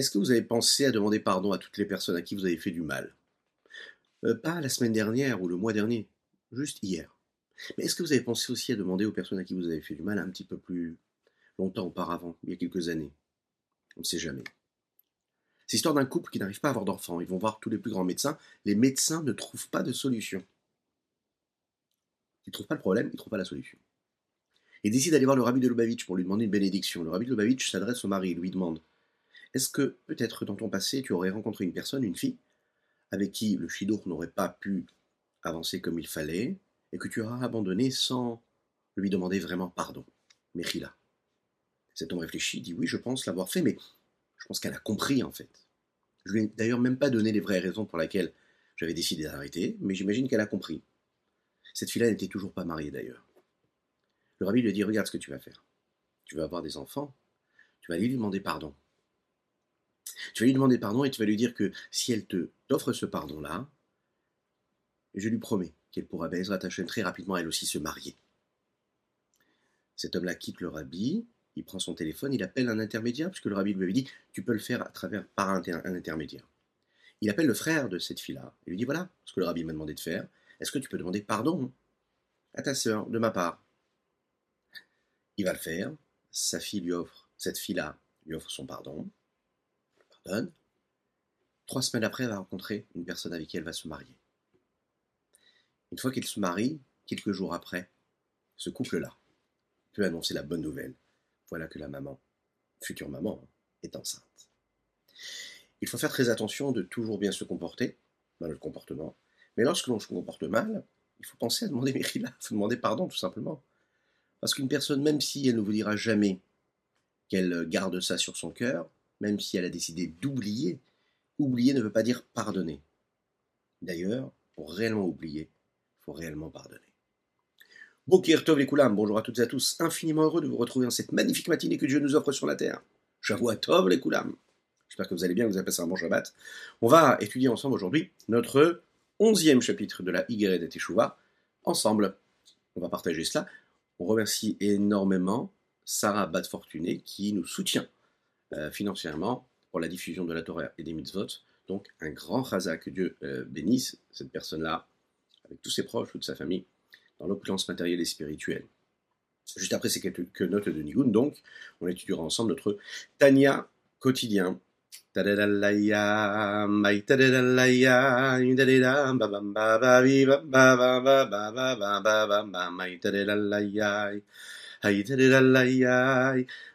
Est-ce que vous avez pensé à demander pardon à toutes les personnes à qui vous avez fait du mal? Euh, Pas la semaine dernière ou le mois dernier, juste hier. Mais est-ce que vous avez pensé aussi à demander aux personnes à qui vous avez fait du mal un petit peu plus longtemps auparavant, il y a quelques années? On ne sait jamais. C'est l'histoire d'un couple qui n'arrive pas à avoir d'enfants. Ils vont voir tous les plus grands médecins. Les médecins ne trouvent pas de solution. Ils ne trouvent pas le problème, ils ne trouvent pas la solution. Ils décident d'aller voir le rabbi de Lubavitch pour lui demander une bénédiction. Le rabbi de Lubavitch s'adresse au mari et lui demande Est-ce que peut-être dans ton passé tu aurais rencontré une personne, une fille, avec qui le shidour n'aurait pas pu avancer comme il fallait, et que tu auras abandonné sans lui demander vraiment pardon? Mechila. Cet homme réfléchit, dit oui, je pense l'avoir fait, mais je pense qu'elle a compris en fait. Je lui ai d'ailleurs même pas donné les vraies raisons pour lesquelles j'avais décidé d'arrêter, mais j'imagine qu'elle a compris. Cette fille-là n'était toujours pas mariée d'ailleurs. Le rabbi lui dit Regarde ce que tu vas faire. Tu vas avoir des enfants, tu vas aller lui demander pardon. Tu vas lui demander pardon et tu vas lui dire que si elle te t'offre ce pardon-là, je lui promets qu'elle pourra Bezrat Hashem très rapidement elle aussi se marier. Cet homme-là quitte le rabbi, il prend son téléphone, il appelle un intermédiaire, puisque le rabbi lui avait dit Tu peux le faire à travers, par un, un intermédiaire. Il appelle le frère de cette fille-là et lui dit Voilà ce que le rabbi m'a demandé de faire. Est-ce que tu peux demander pardon à ta sœur de ma part? Il va le faire. Sa fille lui offre, cette fille-là lui offre son pardon. Trois semaines après, elle va rencontrer une personne avec qui elle va se marier. Une fois qu'il se marie, quelques jours après, ce couple-là peut annoncer la bonne nouvelle. Voilà que la maman, future maman, est enceinte. Il faut faire très attention de toujours bien se comporter dans le comportement. Mais lorsque l'on se comporte mal, il faut penser à demander Mérila, il faut demander pardon tout simplement. Parce qu'une personne, même si elle ne vous dira jamais qu'elle garde ça sur son cœur, même si elle a décidé d'oublier, oublier ne veut pas dire pardonner. D'ailleurs, pour réellement oublier, il faut réellement pardonner. Bokir Tov les Koulam, bonjour à toutes et à tous, infiniment heureux de vous retrouver en cette magnifique matinée que Dieu nous offre sur la terre. J'avoue à Tov les Koulam. J'espère que vous allez bien, que vous avez passé un bon Shabbat. On va étudier ensemble aujourd'hui notre onzième chapitre de la Higueret de Teshuvah. Ensemble, on va partager cela. On remercie énormément Sarah Bat Fortuné qui nous soutient euh, financièrement pour la diffusion de la Torah et des mitzvot. Donc un grand chaza, que Dieu euh, bénisse cette personne-là, avec tous ses proches, toute sa famille, dans l'opulence matérielle et spirituelle. Juste après ces quelques notes de Nigun, donc, on étudiera ensemble notre Tania quotidien. Hey da da la ya,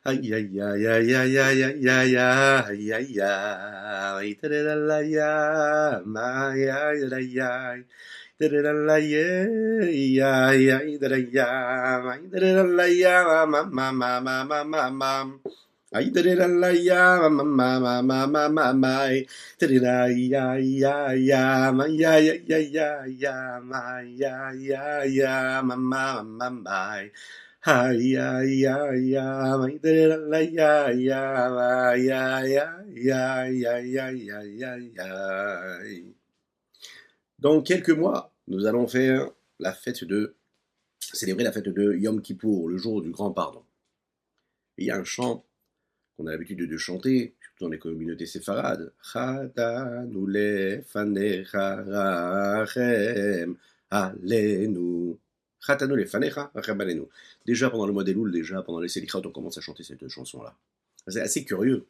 hey ya ya ya ya ya ya ya ya, hey ya ya, hey da da la ya, ma ya ya da ya, da da la ya, ya ya da da ya, ma da da la ya, ma ma ma ma ma ma ma. Dans quelques mois, nous allons faire la fête de célébrer la fête de Yom Kippour, le jour du grand pardon. il y a un chant qu'on a l'habitude de chanter, dans les communautés séfarades. Déjà pendant le mois d'Elul, déjà pendant les Selichot, on commence à chanter cette chanson-là. C'est assez curieux.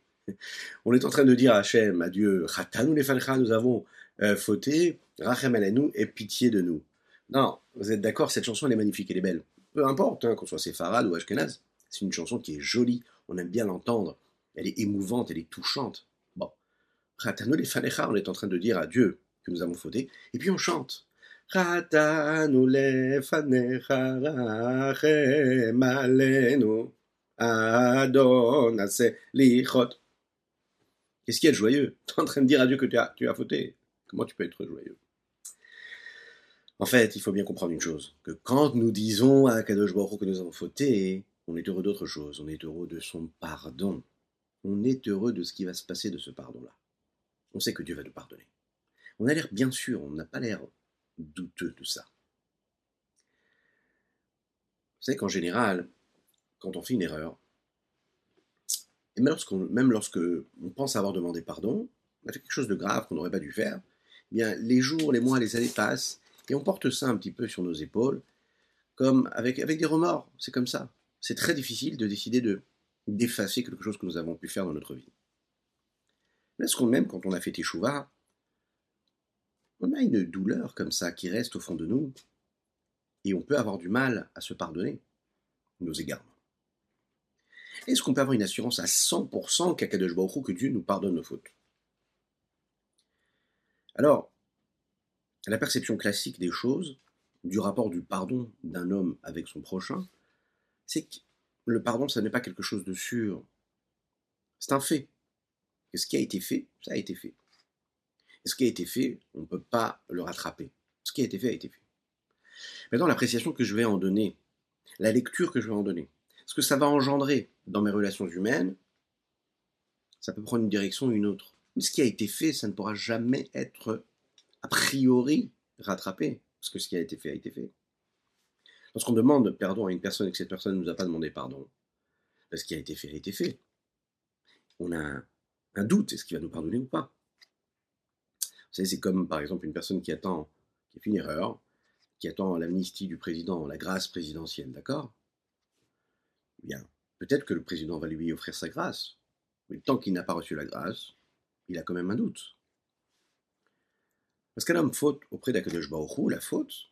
On est en train de dire à Hachem, à Dieu, nous avons euh, fauté, Rachem alenu, et pitié de nous. Non, vous êtes d'accord, cette chanson elle est magnifique, elle est belle. Peu importe, qu'on soit séfarade ou ashkenaz, c'est une chanson qui est jolie, on aime bien l'entendre, elle est émouvante, elle est touchante. Bon, Ratanu les fanecha, on est en train de dire à Dieu que nous avons fauté, et puis on chante. Adonase lichot. Qu'est-ce qu'il y a de joyeux? Tu es en train de dire à Dieu que tu as, tu as fauté. Comment tu peux être joyeux? En fait, il faut bien comprendre une chose, que quand nous disons à Kadosh Baruch que nous avons fauté, on est heureux d'autre chose, on est heureux de son pardon. On est heureux de ce qui va se passer de ce pardon-là. On sait que Dieu va nous pardonner. On a l'air bien sûr, on n'a pas l'air douteux de ça. Vous savez qu'en général, quand on fait une erreur, même lorsque, on pense avoir demandé pardon, on a fait quelque chose de grave qu'on n'aurait pas dû faire, eh bien, les jours, les mois, les années passent, et on porte ça un petit peu sur nos épaules, comme avec des remords. C'est comme ça. C'est très difficile de décider de d'effacer quelque chose que nous avons pu faire dans notre vie. Mais est-ce qu'on même, quand on a fait Teshuvah, on a une douleur comme ça qui reste au fond de nous, et on peut avoir du mal à se pardonner nos égarements. Est-ce qu'on peut avoir une assurance à 100% qu'Akadosh Baruch que Dieu nous pardonne nos fautes? Alors, la perception classique des choses, du rapport du pardon d'un homme avec son prochain, c'est que le pardon, ça n'est pas quelque chose de sûr. C'est un fait. Ce qui a été fait, ça a été fait. Et ce qui a été fait, on ne peut pas le rattraper. Ce qui a été fait a été fait. Maintenant, l'appréciation que je vais en donner, la lecture que je vais en donner, ce que ça va engendrer dans mes relations humaines, ça peut prendre une direction ou une autre. Mais ce qui a été fait, ça ne pourra jamais être a priori rattrapé, parce que ce qui a été fait a été fait. Lorsqu'on demande pardon à une personne et que cette personne ne nous a pas demandé pardon, parce ce qui a été fait a été fait, on a un, doute, est-ce qu'il va nous pardonner ou pas? Vous savez, c'est comme par exemple une personne qui attend, qui a fait une erreur, qui attend l'amnistie du président, la grâce présidentielle, d'accord? Eh bien, peut-être que le président va lui offrir sa grâce, mais tant qu'il n'a pas reçu la grâce, il a quand même un doute. Parce qu'un homme faute auprès d'Akadosh la faute,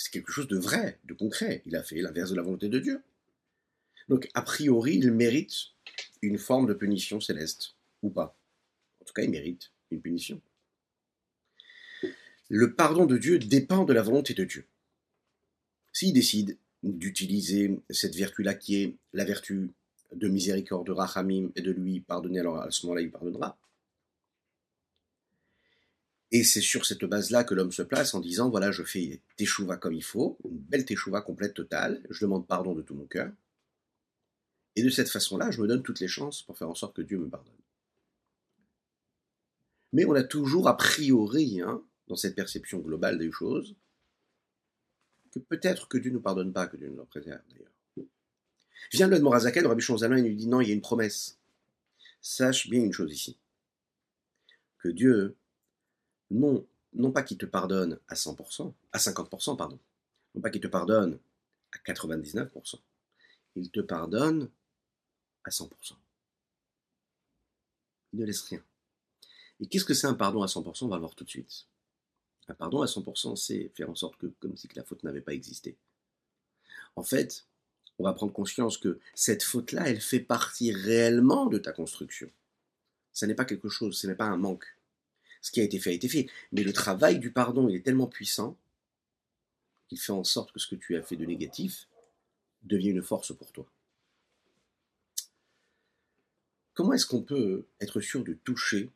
c'est quelque chose de vrai, de concret. Il a fait l'inverse de la volonté de Dieu. Donc, a priori, il mérite une forme de punition céleste, ou pas. En tout cas, il mérite une punition. Le pardon de Dieu dépend de la volonté de Dieu. S'il décide d'utiliser cette vertu-là qui est la vertu de miséricorde de Rachamim et de lui pardonner, alors à ce moment-là, il pardonnera. Et c'est sur cette base-là que l'homme se place en disant voilà, je fais teshuva comme il faut, une belle teshuva complète totale, je demande pardon de tout mon cœur. Et de cette façon-là, je me donne toutes les chances pour faire en sorte que Dieu me pardonne. Mais on a toujours a priori, hein, dans cette perception globale des choses, que peut-être que Dieu ne nous pardonne pas, que Dieu nous préserve d'ailleurs. Vient le Morazaken, Rabbi Shonzalin, il lui dit non, il y a une promesse. Sache bien une chose ici, que Dieu non, non pas qu'il te pardonne à 100%, à 50%, pardon, non pas qu'il te pardonne à 99%, il te pardonne à 100%. Il ne laisse rien. Et qu'est-ce que c'est un pardon à 100% On va le voir tout de suite. Un pardon à 100%, c'est faire en sorte que, comme si la faute n'avait pas existé. En fait, on va prendre conscience que cette faute-là, elle fait partie réellement de ta construction. Ce n'est pas quelque chose, ce n'est pas un manque. Ce qui a été fait a été fait. Mais le travail du pardon, il est tellement puissant qu'il fait en sorte que ce que tu as fait de négatif devient une force pour toi. Comment est-ce qu'on peut être sûr de toucher,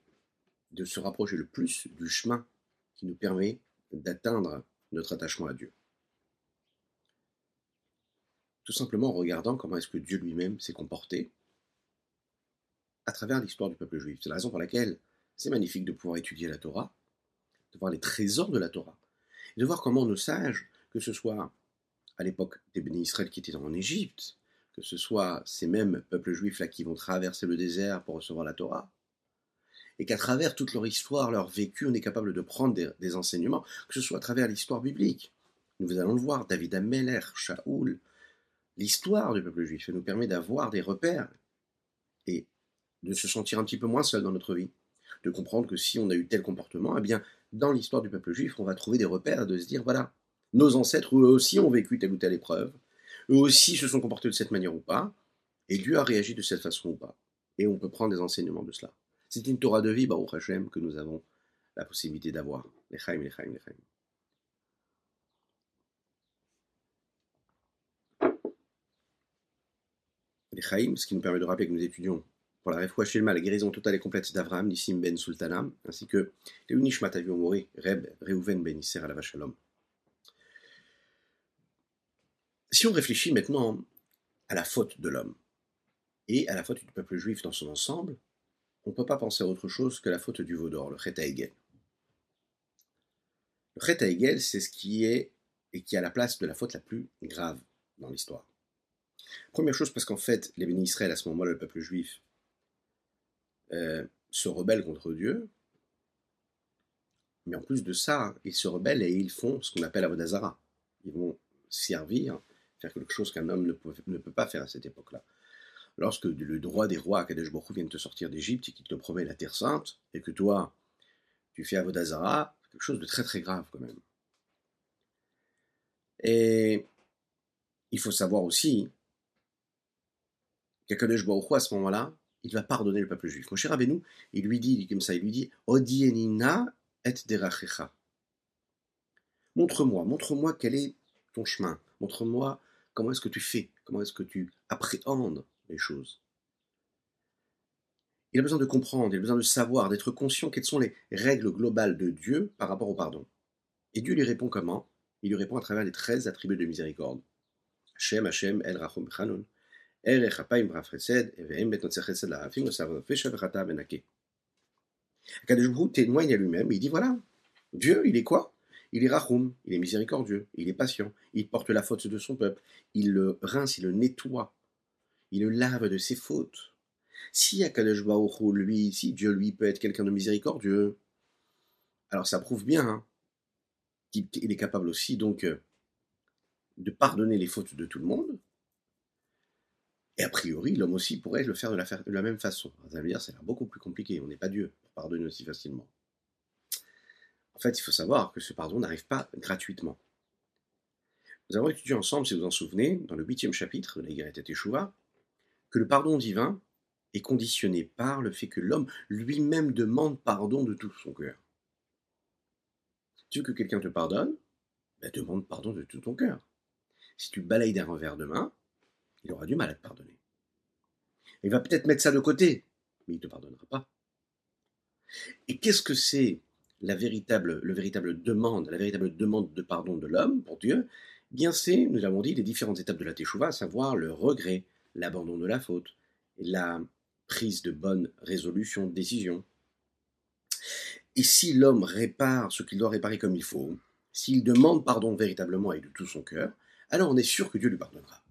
de se rapprocher le plus du chemin qui nous permet d'atteindre notre attachement à Dieu? Tout simplement en regardant comment est-ce que Dieu lui-même s'est comporté à travers l'histoire du peuple juif. C'est la raison pour laquelle c'est magnifique de pouvoir étudier la Torah, de voir les trésors de la Torah, et de voir comment nos sages, que ce soit à l'époque des bénis Israël qui étaient en Égypte, que ce soit ces mêmes peuples juifs là qui vont traverser le désert pour recevoir la Torah, et qu'à travers toute leur histoire, leur vécu, on est capable de prendre des, enseignements, que ce soit à travers l'histoire biblique. Nous allons le voir, David Ameller, Shaoul, l'histoire du peuple juif, nous permet d'avoir des repères et de se sentir un petit peu moins seul dans notre vie de comprendre que si on a eu tel comportement, eh bien, dans l'histoire du peuple juif, on va trouver des repères de se dire, voilà, nos ancêtres, eux aussi, ont vécu telle ou telle épreuve, eux aussi se sont comportés de cette manière ou pas, et Dieu a réagi de cette façon ou pas. Et on peut prendre des enseignements de cela. C'est une Torah de vie, Baruch Hashem, que nous avons la possibilité d'avoir. Lechaim, lechaim, lechaim. Lechaim, ce qui nous permet de rappeler que nous étudions pour la Refouachelma, la guérison totale et complète d'Avraham, Nissim ben Sultanam, ainsi que le Unishmat Mori, Reb Reuven ben Isser à la Vachalom. Si on réfléchit maintenant à la faute de l'homme et à la faute du peuple juif dans son ensemble, on ne peut pas penser à autre chose que la faute du Vaudor, le Chet Egel. Le Chet c'est ce qui est et qui a la place de la faute la plus grave dans l'histoire. Première chose parce qu'en fait, les bénis Israël, à ce moment-là, le peuple juif, euh, se rebellent contre Dieu. Mais en plus de ça, ils se rebellent et ils font ce qu'on appelle Avodazara. Ils vont servir, faire quelque chose qu'un homme ne peut, pas faire à cette époque-là. Lorsque le droit des rois, Kadesh Baruch vient te sortir d'Égypte et qu'il te promet la terre sainte, et que toi, tu fais Avodazara, quelque chose de très très grave quand même. Et il faut savoir aussi qu'Akadosh Baruch à ce moment-là, il va pardonner le peuple juif. cher Rabbeinu, il lui dit comme ça, il lui dit Odienina et derachecha. Montre-moi, montre-moi quel est ton chemin. Montre-moi comment est-ce que tu fais, comment est-ce que tu appréhendes les choses. Il a besoin de comprendre, il a besoin de savoir, d'être conscient quelles sont les règles globales de Dieu par rapport au pardon. Et Dieu lui répond comment? Il lui répond à travers les 13 attributs de miséricorde. Hashem, Hashem, El Rachum Chanun, Akadosh témoigne à lui-même, il dit voilà, Dieu, il est quoi? Il est Rachum, il est miséricordieux, il est patient, il porte la faute de son peuple, il le rince, il le nettoie, il le lave de ses fautes. Si Akadosh lui, si Dieu lui peut être quelqu'un de miséricordieux, alors ça prouve bien hein, qu'il est capable aussi donc euh, de pardonner les fautes de tout le monde. Et a priori, l'homme aussi pourrait le faire de la, même façon. Ça veut dire c'est beaucoup plus compliqué. On n'est pas Dieu pour pardonner aussi facilement. En fait, il faut savoir que ce pardon n'arrive pas gratuitement. Nous avons étudié ensemble, si vous en souvenez, dans le huitième chapitre de la Guerre Teshuva, que le pardon divin est conditionné par le fait que l'homme lui-même demande pardon de tout son cœur. Tu veux que quelqu'un te pardonne ben Demande pardon de tout ton cœur. Si tu balayes d'un revers de main, il aura du mal à te pardonner. Il va peut-être mettre ça de côté, mais il ne te pardonnera pas. Et qu'est-ce que c'est la véritable, le véritable demande, la véritable demande de pardon de l'homme pour Dieu? Eh Bien c'est, nous l'avons dit, les différentes étapes de la Teshuvah, à savoir le regret, l'abandon de la faute, la prise de bonnes résolutions, décisions. Et si l'homme répare ce qu'il doit réparer comme il faut, s'il demande pardon véritablement et de tout son cœur, alors on est sûr que Dieu lui pardonnera.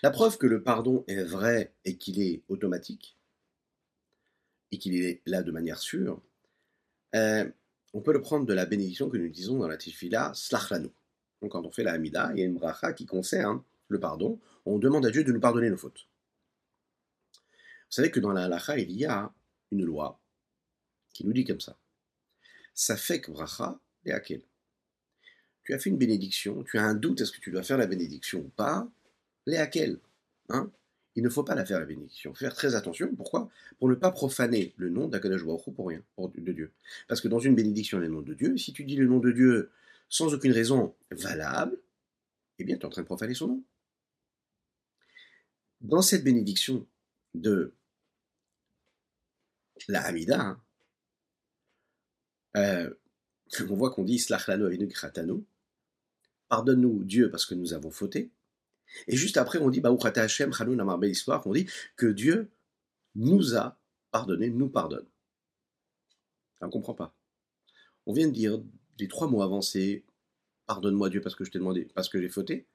La preuve que le pardon est vrai et qu'il est automatique, et qu'il est là de manière sûre, euh, on peut le prendre de la bénédiction que nous disons dans la Tifila, Slachlanu. Donc quand on fait la Hamida, il y a une bracha qui concerne le pardon. On demande à Dieu de nous pardonner nos fautes. Vous savez que dans la halacha, il y a une loi qui nous dit comme ça. Ça fait que bracha et. Tu as fait une bénédiction, tu as un doute, est-ce que tu dois faire la bénédiction ou pas? Akel. Hein? Il ne faut pas la faire la bénédiction. Faire très attention. Pourquoi? Pour ne pas profaner le nom d'Akadash pour rien, de Dieu. Parce que dans une bénédiction, le nom de Dieu. Si tu dis le nom de Dieu sans aucune raison valable, eh bien, tu es en train de profaner son nom. Dans cette bénédiction de la Hamida, hein, euh, on voit qu'on dit Slachlano Kratano, pardonne-nous Dieu parce que nous avons fauté. Et juste après, on dit Hashem Amar belle histoire, on dit que Dieu nous a pardonné, nous pardonne. On ne comprend pas. On vient de dire les trois mots avancés, pardonne-moi Dieu parce que je t'ai demandé, parce que j'ai fauté.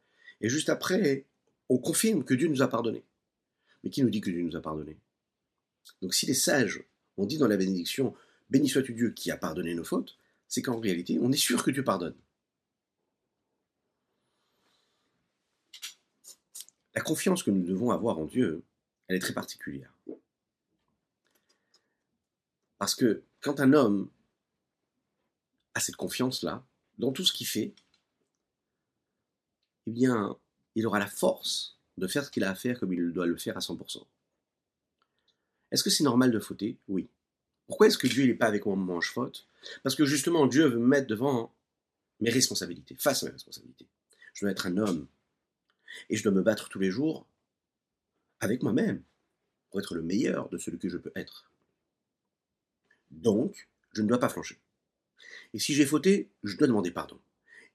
Et juste après, on confirme que Dieu nous a pardonné. Mais qui nous dit que Dieu nous a pardonné? Donc si les sages ont dit dans la bénédiction, béni sois-tu Dieu qui a pardonné nos fautes, c'est qu'en réalité, on est sûr que Dieu pardonne. La confiance que nous devons avoir en Dieu, elle est très particulière. Parce que quand un homme a cette confiance-là, dans tout ce qu'il fait, eh bien, il aura la force de faire ce qu'il a à faire comme il doit le faire à 100%. Est-ce que c'est normal de fauter? Oui. Pourquoi est-ce que Dieu n'est pas avec moi au moment où je faute? Parce que justement, Dieu veut me mettre devant mes responsabilités, face à mes responsabilités. Je dois être un homme. Et je dois me battre tous les jours avec moi-même pour être le meilleur de celui que je peux être. Donc, je ne dois pas flancher. Et si j'ai fauté, je dois demander pardon.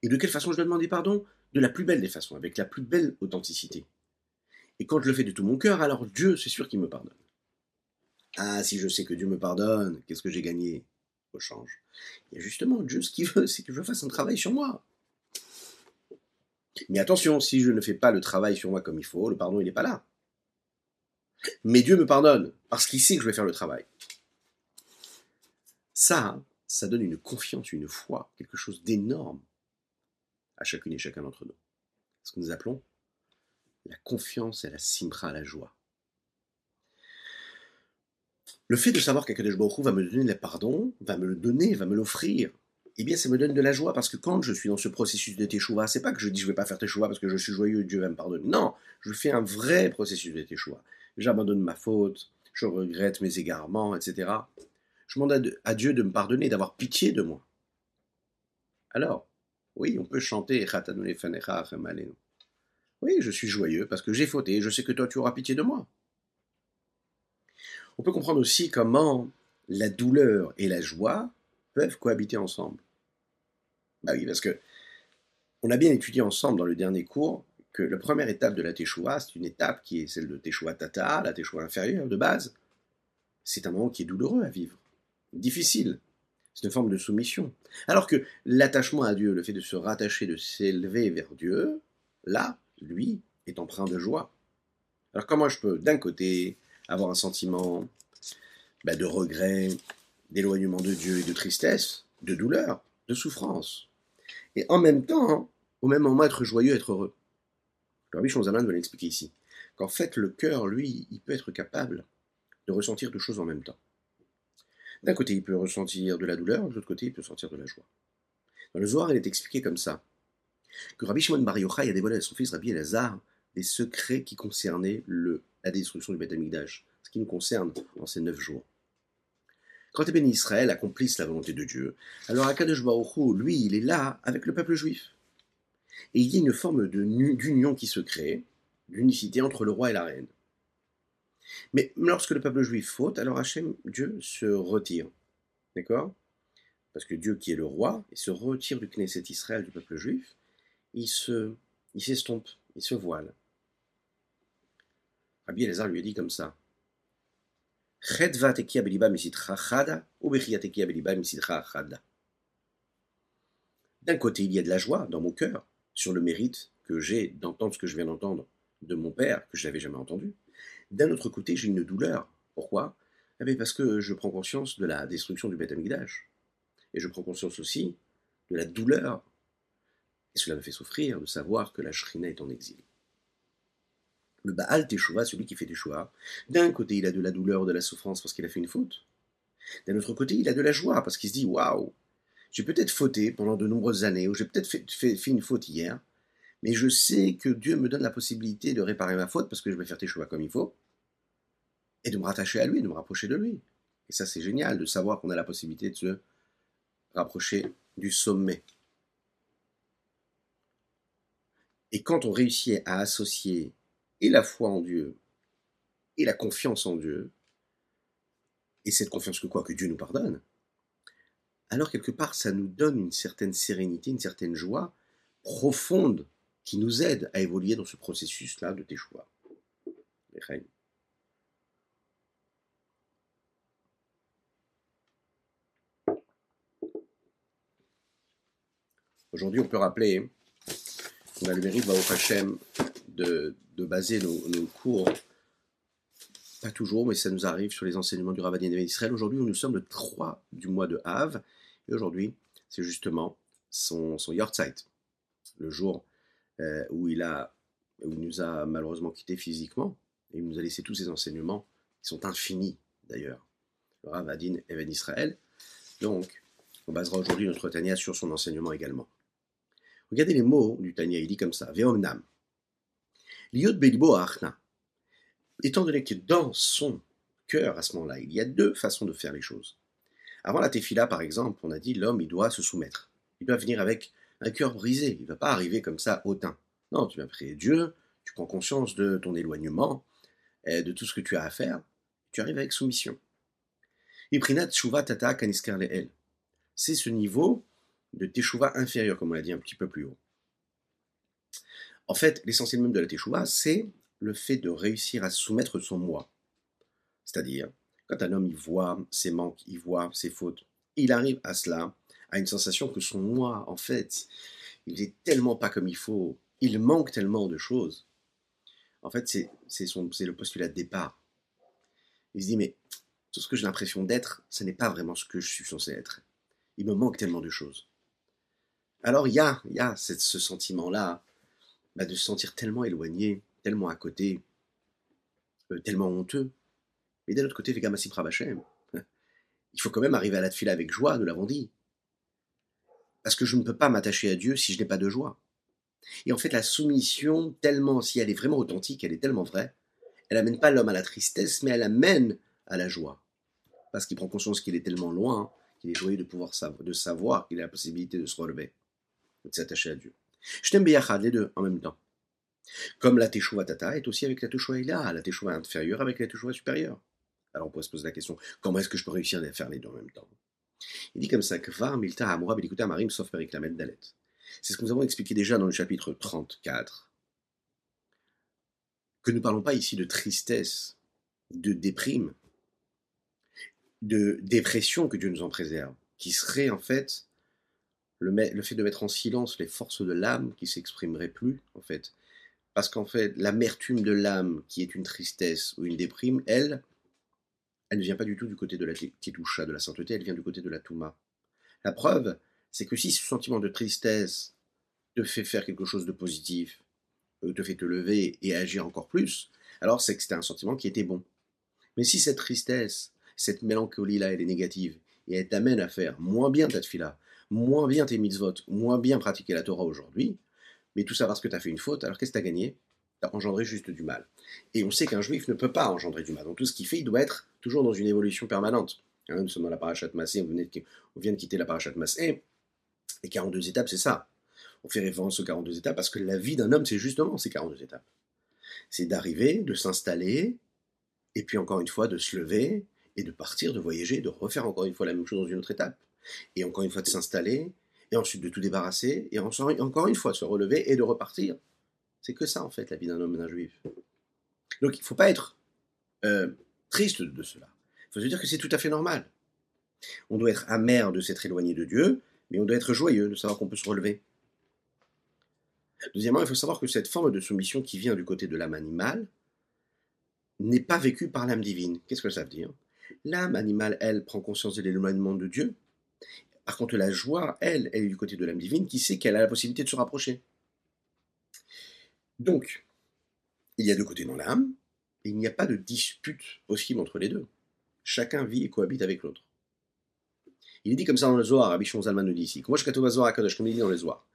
Et de quelle façon je dois demander pardon? De la plus belle des façons, avec la plus belle authenticité. Et quand je le fais de tout mon cœur, alors Dieu, c'est sûr qu'il me pardonne. Ah, si je sais que Dieu me pardonne, qu'est-ce que j'ai gagné? Au change Et justement, Dieu, ce qu'il veut, c'est que je fasse un travail sur moi. Mais attention, si je ne fais pas le travail sur moi comme il faut, le pardon, il n'est pas là. Mais Dieu me pardonne, parce qu'il sait que je vais faire le travail. Ça, ça donne une confiance, une foi, quelque chose d'énorme à chacune et chacun d'entre nous. Ce que nous appelons la confiance et la simra, la joie. Le fait de savoir qu'Akadosh Baruch va me donner le pardon, va me le donner, va me l'offrir, eh bien ça me donne de la joie parce que quand je suis dans ce processus de teshuva, c'est pas que je dis je vais pas faire teshuva parce que je suis joyeux et Dieu va me pardonner. Non, je fais un vrai processus de teshuva. J'abandonne ma faute, je regrette mes égarements, etc. Je demande à Dieu de me pardonner, d'avoir pitié de moi. Alors, oui, on peut chanter Oui, je suis joyeux parce que j'ai fauté, je sais que toi tu auras pitié de moi. On peut comprendre aussi comment la douleur et la joie peuvent cohabiter ensemble. Bah oui, parce que on a bien étudié ensemble dans le dernier cours que la première étape de la Teshuvah, c'est une étape qui est celle de Teshuvah Tata, la Teshuvah inférieure de base. C'est un moment qui est douloureux à vivre, difficile. C'est une forme de soumission. Alors que l'attachement à Dieu, le fait de se rattacher, de s'élever vers Dieu, là, lui, est empreint de joie. Alors comment je peux, d'un côté, avoir un sentiment bah, de regret, d'éloignement de Dieu et de tristesse, de douleur, de souffrance? Et en même temps, au même moment, être joyeux, être heureux. Le Rabbi Shonzaman veut l'expliquer ici. Qu'en fait, le cœur, lui, il peut être capable de ressentir deux choses en même temps. D'un côté, il peut ressentir de la douleur, de l'autre côté, il peut sentir de la joie. Dans le Zohar, il est expliqué comme ça que Rabbi Shimon Bar Yochai a dévoilé à son fils Rabbi Elazar des secrets qui concernaient le, la destruction du Beth ce qui nous concerne dans ces neuf jours. Quand les bénis Israël accomplissent la volonté de Dieu, alors Akadosh Baruch lui, il est là avec le peuple juif. Et il y a une forme d'union qui se crée, d'unicité entre le roi et la reine. Mais lorsque le peuple juif faute, alors Hachem, Dieu, se retire. D'accord? Parce que Dieu, qui est le roi, il se retire du Knesset Israël, du peuple juif, il se, il s'estompe, il se voile. Rabbi Elazar lui a dit comme ça d'un côté, il y a de la joie dans mon cœur sur le mérite que j'ai d'entendre ce que je viens d'entendre de mon père, que je n'avais jamais entendu. D'un autre côté, j'ai une douleur. Pourquoi? Eh Parce que je prends conscience de la destruction du Beth. Et je prends conscience aussi de la douleur. Et cela me fait souffrir de savoir que la Shrina est en exil le Baal Teshuvah, celui qui fait Teshuvah, d'un côté il a de la douleur, de la souffrance parce qu'il a fait une faute. D'un autre côté, il a de la joie parce qu'il se dit Waouh, j'ai peut-être fauté pendant de nombreuses années, ou j'ai peut-être fait, une faute hier, mais je sais que Dieu me donne la possibilité de réparer ma faute parce que je vais faire Teshuvah comme il faut, et de me rattacher à lui, de me rapprocher de lui. Et ça, c'est génial de savoir qu'on a la possibilité de se rapprocher du sommet. Et quand on réussit à associer et la foi en Dieu et la confiance en Dieu, et cette confiance que quoi? Que Dieu nous pardonne, alors quelque part ça nous donne une certaine sérénité, une certaine joie profonde qui nous aide à évoluer dans ce processus-là de tes choix. Aujourd'hui, on peut rappeler qu'on a le mérite, au Hashem, de, baser nos, cours, pas toujours, mais ça nous arrive sur les enseignements du Rabbin d'Israël. Aujourd'hui, nous sommes le 3 du mois de Hav, et aujourd'hui, c'est justement son, son le jour euh, où, il a, où nous a malheureusement quittés physiquement, et il nous a laissé tous ses enseignements, qui sont infinis d'ailleurs. Le Rav Adin Even Israël. Donc, on basera aujourd'hui notre Tania sur son enseignement également. Regardez les mots du Tania, il dit comme ça, Veomnam, Liot Belibo Achna. Étant donné que dans son cœur, à ce moment-là, il y a deux façons de faire les choses. Avant la tefila, par exemple, on a dit l'homme, il doit se soumettre. Il doit venir avec un cœur brisé. Il ne va pas arriver comme ça hautain. Non, tu vas prier Dieu, tu prends conscience de ton éloignement, de tout ce que tu as à faire. Tu arrives avec soumission. C'est ce niveau de teshuva inférieur, comme on l'a dit un petit peu plus haut. En fait, l'essentiel même de la Teshuvah, c'est le fait de réussir à soumettre son moi. C'est-à-dire, quand un homme il voit ses manques, il voit ses fautes, il arrive à cela, à une sensation que son moi, en fait, il est tellement pas comme il faut, il manque tellement de choses. En fait, c'est le postulat de départ. Il se dit, mais tout ce que j'ai l'impression d'être, ce n'est pas vraiment ce que je suis censé être. Il me manque tellement de choses. Alors il y a, y a ce sentiment-là bah, de se sentir tellement éloigné, tellement à côté, euh, tellement honteux. Mais d'un autre côté, il faut quand même arriver à la file avec joie, nous l'avons dit. Parce que je ne peux pas m'attacher à Dieu si je n'ai pas de joie. Et en fait, la soumission, tellement, si elle est vraiment authentique, elle est tellement vraie, elle amène pas l'homme à la tristesse, mais elle amène à la joie. Parce qu'il prend conscience qu'il est tellement loin, qu'il est joyeux de pouvoir de savoir qu'il a la possibilité de se relever, de s'attacher à Dieu. Je t'aime bien les deux en même temps. Comme la Teshuvah Tata est aussi avec la Teshuvah Ila, la Teshuvah inférieure avec la Teshuvah supérieure. Alors on pourrait se poser la question, comment est-ce que je peux réussir à faire les deux en même temps? Il dit comme ça, Kvar Milta Amura Bilikuta Marim sauf Periklamet Dalet. C'est ce que nous avons expliqué déjà dans le chapitre 34. Que nous ne parlons pas ici de tristesse, de déprime, de dépression que Dieu nous en préserve, qui serait en fait le, fait de mettre en silence les forces de l'âme qui s'exprimeraient plus, en fait. Parce qu'en fait, l'amertume de l'âme, qui est une tristesse ou une déprime, elle, elle ne vient pas du tout du côté de la Tidusha, de la sainteté, elle vient du côté de la Touma. La preuve, c'est que si ce sentiment de tristesse te fait faire quelque chose de positif, euh, te fait te lever et agir encore plus, alors c'est que c'était un sentiment qui était bon. Mais si cette tristesse, cette mélancolie-là, elle est négative, et elle t'amène à faire moins bien ta tfila, moins bien tes mitzvot, moins bien pratiquer la Torah aujourd'hui, mais tout ça parce que tu as fait une faute, alors qu'est-ce que tu as gagné? Tu as engendré juste du mal. Et on sait qu'un juif ne peut pas engendrer du mal. Donc tout ce qu'il fait, il doit être toujours dans une évolution permanente. Hein, nous sommes dans la parachat Massé, on, vient de quitter la parachat Massé, et 42 étapes, c'est ça. On fait référence aux 42 étapes parce que la vie d'un homme, c'est justement ces 42 étapes. C'est d'arriver, de s'installer, et puis encore une fois de se lever, et de partir, de voyager, de refaire encore une fois la même chose dans une autre étape. Et encore une fois de s'installer, et ensuite de tout débarrasser, et encore une fois de se relever et de repartir. C'est que ça, en fait, la vie d'un homme et d'un juif. Donc il ne faut pas être euh, triste de cela. Il faut se dire que c'est tout à fait normal. On doit être amer de s'être éloigné de Dieu, mais on doit être joyeux de savoir qu'on peut se relever. Deuxièmement, il faut savoir que cette forme de soumission qui vient du côté de l'âme animale n'est pas vécue par l'âme divine. Qu'est-ce que ça veut dire? L'âme animale, elle, prend conscience de l'éloignement de Dieu. Par contre, la joie, elle, elle est du côté de l'âme divine qui sait qu'elle a la possibilité de se rapprocher. Donc, il y a deux côtés dans l'âme, et il n'y a pas de dispute possible entre les deux. Chacun vit et cohabite avec l'autre. Il est dit comme ça dans le Zohar, Rabbi Zalman nous dit ici. Comme il dit dans le Zohar.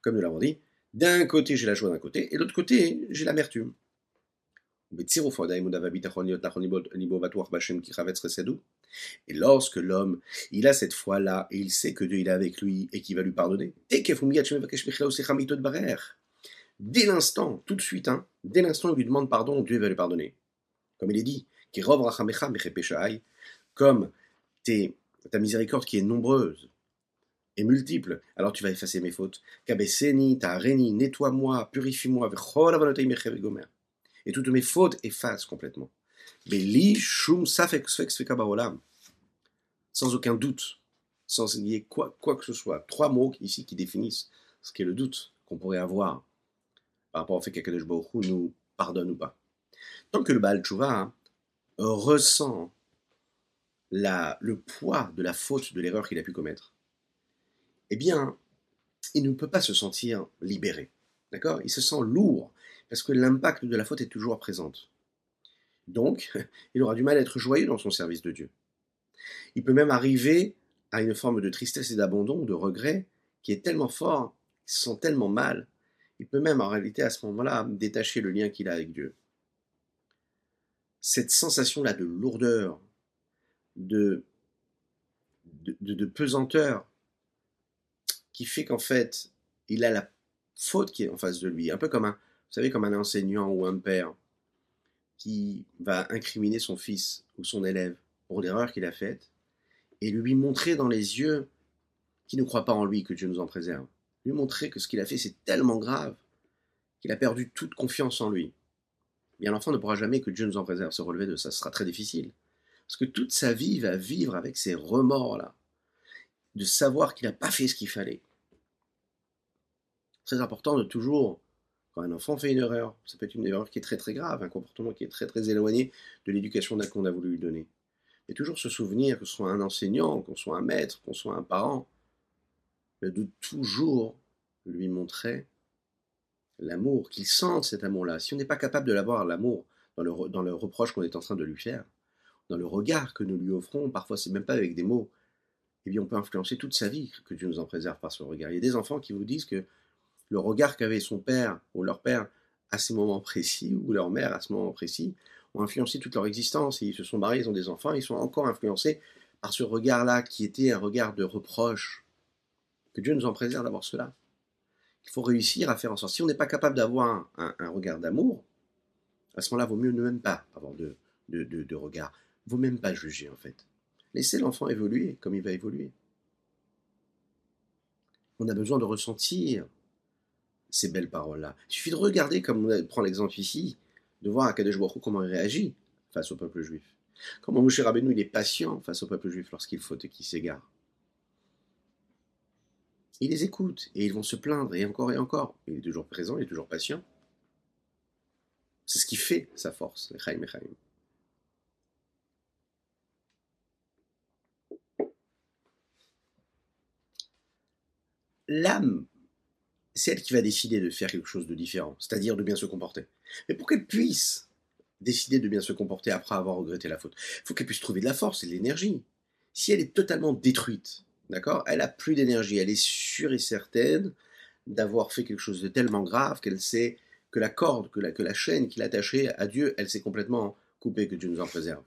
Comme nous l'avons dit, d'un côté j'ai la joie d'un côté, et de l'autre côté j'ai l'amertume. Et lorsque l'homme, il a cette foi-là, et il sait que Dieu est avec lui et qu'il va lui pardonner, dès l'instant, tout de suite, hein, dès l'instant où il lui demande pardon, Dieu va lui pardonner. Comme il est dit, comme ta miséricorde qui est nombreuse et multiple, alors tu vas effacer mes fautes. Nettoie-moi, purifie-moi, et toutes mes fautes effacent complètement. Sans aucun doute, sans qu'il y ait quoi, que ce soit. Trois mots ici qui définissent ce qu'est le doute qu'on pourrait avoir par rapport au fait qu'Akadosh Baruch nous pardonne ou pas. Tant que le Baal Tshuva hein, ressent le poids de la faute, de l'erreur qu'il a pu commettre, eh bien, il ne peut pas se sentir libéré. D'accord? Il se sent lourd, parce que l'impact de la faute est toujours présent. Donc, il aura du mal à être joyeux dans son service de Dieu. Il peut même arriver à une forme de tristesse et d'abandon, de regret, qui est tellement fort, il se sent tellement mal, il peut même en réalité à ce moment-là détacher le lien qu'il a avec Dieu. Cette sensation-là de lourdeur, de, de, de pesanteur, qui fait qu'en fait, il a la faute qui est en face de lui, un peu comme un, vous savez, comme un enseignant ou un père qui va incriminer son fils ou son élève pour l'erreur qu'il a faite et lui montrer dans les yeux qu'il ne croit pas en lui, que Dieu nous en préserve. Lui montrer que ce qu'il a fait, c'est tellement grave qu'il a perdu toute confiance en lui. Bien, l'enfant ne pourra jamais, que Dieu nous en préserve, se relever de ça. Ce sera très difficile. Parce que toute sa vie, il va vivre avec ces remords-là, de savoir qu'il n'a pas fait ce qu'il fallait. Très important de toujours Quand un enfant fait une erreur, ça peut être une erreur qui est très très grave, un comportement qui est très très éloigné de l'éducation qu'on a voulu lui donner. Mais toujours se souvenir que ce soit un enseignant, qu'on soit un maître, qu'on soit un parent, de toujours lui montrer l'amour, qu'il sente cet amour-là. Si on n'est pas capable de l'avoir, l'amour, dans le, dans le reproche qu'on est en train de lui faire, dans le regard que nous lui offrons, parfois c'est même pas avec des mots, eh bien on peut influencer toute sa vie, que Dieu nous en préserve par ce regard. Il y a des enfants qui vous disent que le regard qu'avait son père ou leur père à ce moment précis, ou leur mère à ce moment précis, ont influencé toute leur existence. ils se sont mariés, ils ont des enfants, ils sont encore influencés par ce regard-là qui était un regard de reproche. Que Dieu nous en préserve d'avoir cela. Il faut réussir à faire en sorte. Si on n'est pas capable d'avoir un, regard d'amour, à ce moment-là, vaut mieux ne même pas avoir de, de, de, de regard. Vaut même pas juger, en fait. Laissez l'enfant évoluer comme il va évoluer. On a besoin de ressentir ces belles paroles-là. Il suffit de regarder, comme on prend l'exemple ici, de voir Kadesh Baruch comment il réagit face au peuple juif. Comment Moshe Rabbeinu il est patient face au peuple juif lorsqu'il faut et qu'il s'égare. Il les écoute et ils vont se plaindre et encore et encore. Il est toujours présent, il est toujours patient. C'est ce qui fait sa force, Chaim L'âme c'est elle qui va décider de faire quelque chose de différent, c'est-à-dire de bien se comporter. Mais pour qu'elle puisse décider de bien se comporter après avoir regretté la faute, il faut qu'elle puisse trouver de la force et de l'énergie. Si elle est totalement détruite, d'accord, elle a plus d'énergie, elle est sûre et certaine d'avoir fait quelque chose de tellement grave qu'elle sait que la corde, que la, que la chaîne qui l'attachait à Dieu, elle s'est complètement coupée, que Dieu nous en préserve.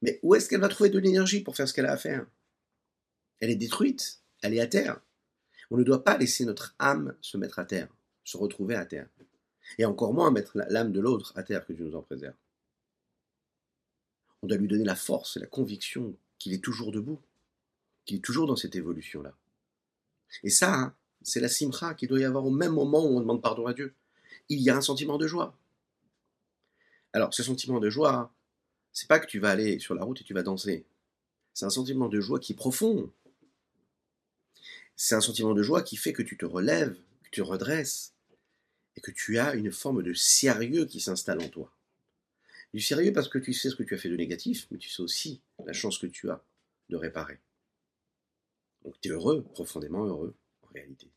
Mais où est-ce qu'elle va trouver de l'énergie pour faire ce qu'elle a à faire? Elle est détruite, elle est à terre. On ne doit pas laisser notre âme se mettre à terre, se retrouver à terre. Et encore moins mettre l'âme de l'autre à terre, que Dieu nous en préserve. On doit lui donner la force et la conviction qu'il est toujours debout, qu'il est toujours dans cette évolution-là. Et ça, hein, c'est la simcha qu'il doit y avoir au même moment où on demande pardon à Dieu. Il y a un sentiment de joie. Alors, ce sentiment de joie, c'est pas que tu vas aller sur la route et tu vas danser. C'est un sentiment de joie qui est profond, c'est un sentiment de joie qui fait que tu te relèves, que tu redresses, et que tu as une forme de sérieux qui s'installe en toi. Du sérieux parce que tu sais ce que tu as fait de négatif, mais tu sais aussi la chance que tu as de réparer. Donc tu es heureux, profondément heureux, en réalité.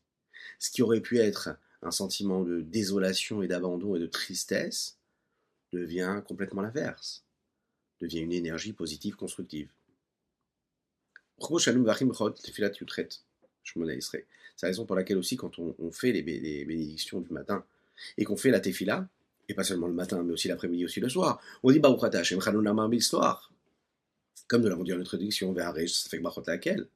Ce qui aurait pu être un sentiment de désolation et d'abandon et de tristesse devient complètement l'inverse, devient une énergie positive, constructive. C'est la raison pour laquelle aussi, quand on, fait les, bénédictions du matin et qu'on fait la tefila, et pas seulement le matin, mais aussi l'après-midi, aussi le soir, on dit Baruch Hashem l'histoire. Comme nous l'avons dit en introduction, ça fait que laquelle.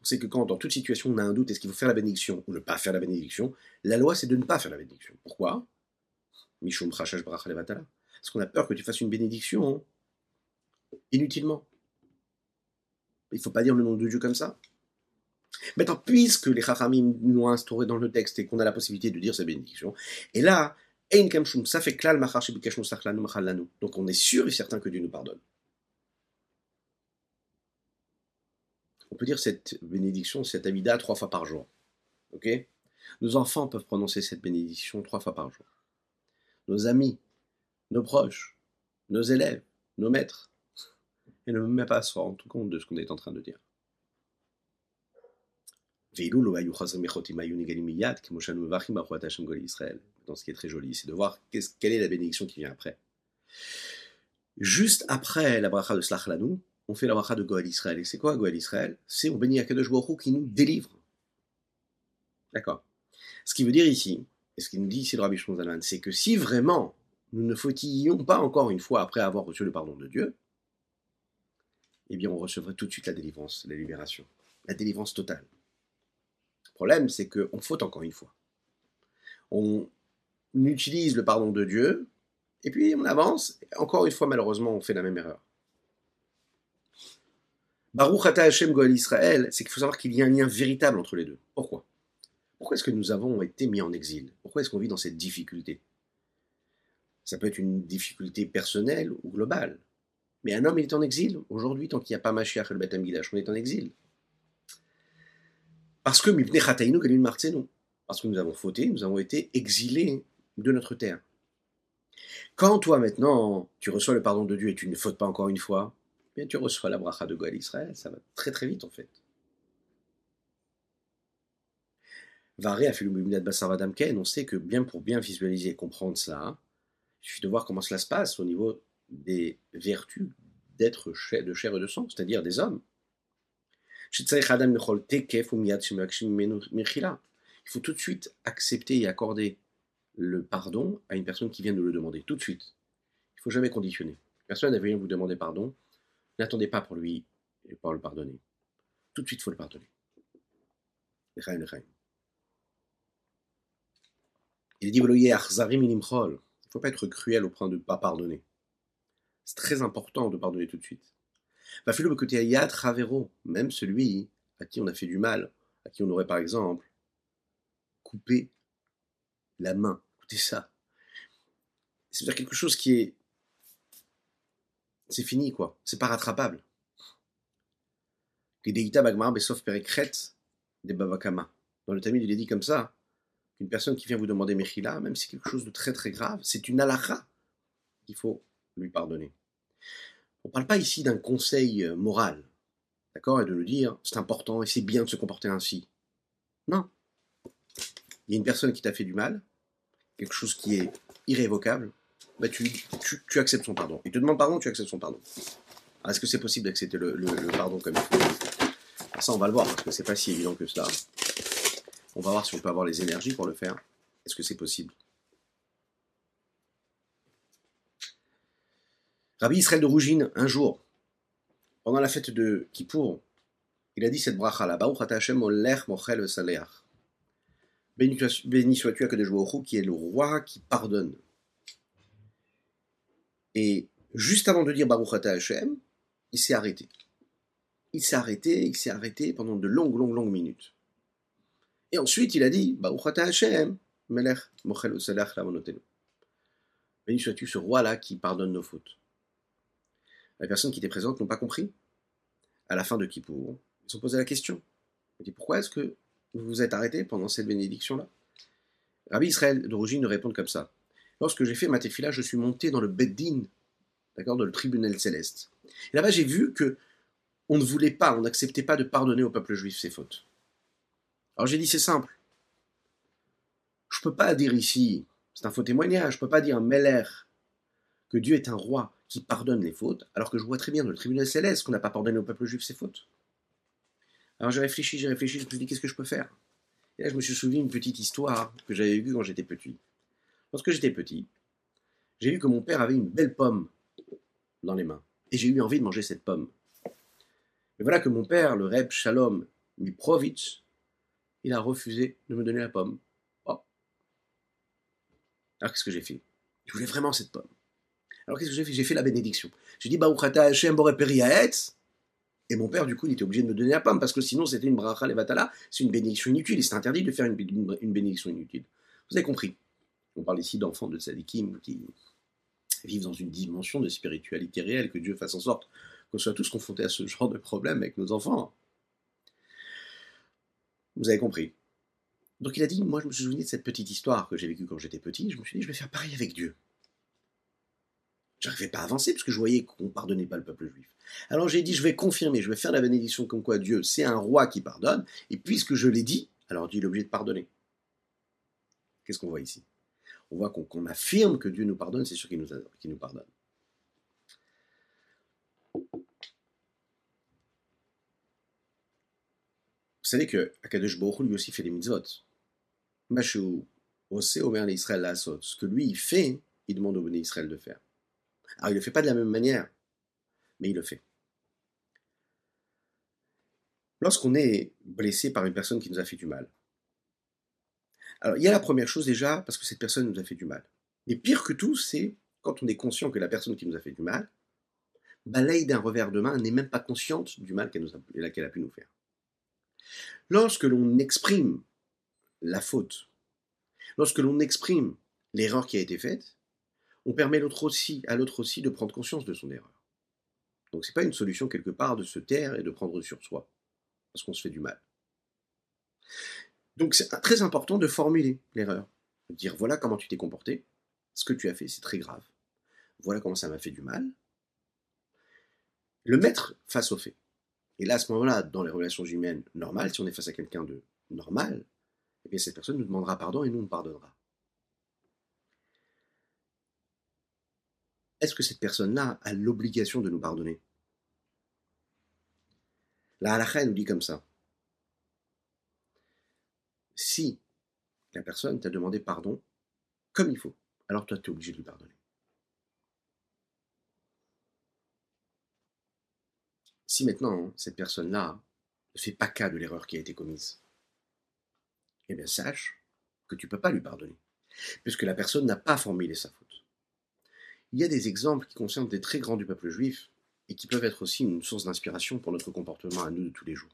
On sait que quand, dans toute situation, on a un doute, est-ce qu'il faut faire la bénédiction ou ne pas faire la bénédiction, la loi, c'est de ne pas faire la bénédiction. Pourquoi? Mishum Parce qu'on a peur que tu fasses une bénédiction hein, inutilement. Il ne faut pas dire le nom de Dieu comme ça. Maintenant, puisque les Chachamim nous ont instauré dans le texte et qu'on a la possibilité de dire sa bénédiction, et là, ça fait klal Donc on est sûr et certain que Dieu nous pardonne. On peut dire cette bénédiction, cette amida, trois fois par jour. Ok? Nos enfants peuvent prononcer cette bénédiction trois fois par jour. Nos amis, nos proches, nos élèves, nos maîtres. Et ne même pas se rendre compte de ce qu'on est en train de dire. Dans ce qui est très joli, c'est de voir quelle est la bénédiction qui vient après. Juste après la bracha de Slach on fait la bracha de Goal Israël. Et c'est quoi Goal Israël? C'est on bénit Akadosh Baruch qui nous délivre. D'accord Ce qui veut dire ici, et ce qu'il nous dit ici le Rabbi Shmuel c'est que si vraiment nous ne fautillions pas encore une fois après avoir reçu le pardon de Dieu, eh bien on recevrait tout de suite la délivrance, la libération, la délivrance totale. Problème, c'est qu'on faute encore une fois. On utilise le pardon de Dieu, et puis on avance, encore une fois, malheureusement, on fait la même erreur. Baruch Ata Hashem Goel Israël, c'est qu'il faut savoir qu'il y a un lien véritable entre les deux. Pourquoi? Pourquoi est-ce que nous avons été mis en exil? Pourquoi est-ce qu'on vit dans cette difficulté? Ça peut être une difficulté personnelle ou globale. Mais un homme, il est en exil. Aujourd'hui, tant qu'il n'y a pas Mashiach et le Beth on est en exil. Parce que Parce que nous avons fauté, nous avons été exilés de notre terre. Quand toi maintenant, tu reçois le pardon de Dieu et tu ne fautes pas encore une fois, bien tu reçois la bracha de Goël Israël, ça va très très vite en fait. Varé a fait le Basar Ken, on sait que bien pour bien visualiser et comprendre cela, il suffit de voir comment cela se passe au niveau des vertus d'être de chair et de sang, c'est-à-dire des hommes. Il faut tout de suite accepter et accorder le pardon à une personne qui vient de le demander, tout de suite. Il ne faut jamais conditionner. Personne ne vient vous demander pardon, n'attendez pas pour lui et pour le pardonner. Tout de suite, il faut le pardonner. Il dit, il ne faut pas être cruel au point de ne pas pardonner. C'est très important de pardonner tout de suite. Même celui à qui on a fait du mal, à qui on aurait par exemple coupé la main. Écoutez ça. C'est quelque chose qui est. C'est fini, quoi. C'est pas rattrapable. Dans le Tamid, il est dit comme ça une personne qui vient vous demander Mechila, même si c'est quelque chose de très très grave, c'est une halakha qu'il faut lui pardonner. On ne parle pas ici d'un conseil euh, moral, d'accord, et de nous dire c'est important et c'est bien de se comporter ainsi. Non. Il y a une personne qui t'a fait du mal, quelque chose qui est irrévocable, bah tu, tu, acceptes son pardon. Il te demande pardon, tu acceptes son pardon. Est-ce que c'est possible d'accepter le, pardon comme il faut? Ça, on va le voir, parce que c'est pas si évident que cela. On va voir si on peut avoir les énergies pour le faire. Est-ce que c'est possible? Rabbi Israël de Rougine, un jour, pendant la fête de Kippour, il a dit cette bracha là Béni sois-tu à Kadesh qui est le roi qui pardonne. Et juste avant de dire Baruch Hashem, il s'est arrêté. Il s'est arrêté, il s'est arrêté pendant de longues, longues, longues minutes. Et ensuite, il a dit Baruch Hashem, Melech Mochel Béni sois-tu ce roi-là qui pardonne nos fautes. Les personnes qui étaient présentes n'ont pas compris. À la fin de Kippour, ils se sont posé la question. Ils ont dit Pourquoi est-ce que vous vous êtes arrêté pendant cette bénédiction-là? Rabbi Israël d'origine répond comme ça. Lorsque j'ai fait ma tefila, je suis monté dans le Beddin, d'accord, dans le tribunal céleste. Et là-bas, j'ai vu que on ne voulait pas, on n'acceptait pas de pardonner au peuple juif ses fautes. Alors j'ai dit, c'est simple. Je ne peux pas dire ici, c'est un faux témoignage, je ne peux pas dire, Meller, que Dieu est un roi qui pardonne les fautes, alors que je vois très bien dans le tribunal céleste qu'on n'a pas pardonné au peuple juif ses fautes. Alors j'ai réfléchi, j'ai réfléchi, je me suis dit qu'est-ce que je peux faire? Et là je me suis souvenu une petite histoire que j'avais vue quand j'étais petit. Lorsque j'étais petit, j'ai vu que mon père avait une belle pomme dans les mains. Et j'ai eu envie de manger cette pomme. Mais voilà que mon père, le Reb Shalom Miprovitch, il a refusé de me donner la pomme. Oh. Alors qu'est-ce que j'ai fait? Je voulais vraiment cette pomme. Alors qu'est-ce que j'ai fait? J'ai fait la bénédiction. J'ai dit Baruchata Hashem. Et mon père, du coup, il était obligé de me donner la pomme, parce que sinon, c'était une bracha levatala, c'est une bénédiction inutile, et c'est interdit de faire une, bénédiction inutile. Vous avez compris. On parle ici d'enfants de tzadikim qui vivent dans une dimension de spiritualité réelle, que Dieu fasse en sorte qu'on soit tous confrontés à ce genre de problème avec nos enfants. Vous avez compris. Donc il a dit, moi je me souvenu de cette petite histoire que j'ai vécue quand j'étais petit, je me suis dit, je vais faire pareil avec Dieu. J'arrivais pas à avancer parce que je voyais qu'on pardonnait pas le peuple juif. Alors j'ai dit, je vais confirmer, je vais faire la bénédiction comme quoi Dieu, c'est un roi qui pardonne, et puisque je l'ai dit, alors Dieu est obligé de pardonner. Qu'est-ce qu'on voit ici? On voit qu'on affirme que Dieu nous pardonne, c'est sûr qu'il nous, pardonne. Vous savez que Akadosh Baruch lui aussi fait des mitzvot. Ose Omer Israël Ce que lui il fait, il demande au béné Israël de faire. Alors il ne le fait pas de la même manière, mais il le fait. Lorsqu'on est blessé par une personne qui nous a fait du mal, alors il y a la première chose déjà, parce que cette personne nous a fait du mal. Mais pire que tout, c'est quand on est conscient que la personne qui nous a fait du mal, balaye d'un revers de main, n'est même pas consciente du mal qu'elle a, a pu nous faire. Lorsque l'on exprime la faute, lorsque l'on exprime l'erreur qui a été faite, on permet l'autre aussi, à l'autre aussi de prendre conscience de son erreur. Donc ce n'est pas une solution quelque part de se taire et de prendre sur soi, parce qu'on se fait du mal. Donc c'est très important de formuler l'erreur. de dire voilà comment tu t'es comporté, ce que tu as fait, c'est très grave. Voilà comment ça m'a fait du mal. Le mettre face au fait. Et là, à ce moment-là, dans les relations humaines normales, si on est face à quelqu'un de normal, eh bien cette personne nous demandera pardon et nous, on pardonnera. Est-ce que cette personne-là a l'obligation de nous pardonner? La halakha nous dit comme ça. Si la personne t'a demandé pardon comme il faut, alors toi, tu es obligé de lui pardonner. Si maintenant, cette personne-là ne fait pas cas de l'erreur qui a été commise, eh bien sache que tu ne peux pas lui pardonner, puisque la personne n'a pas formulé sa faute. Il y a des exemples qui concernent des très grands du peuple juif et qui peuvent être aussi une source d'inspiration pour notre comportement à nous de tous les jours.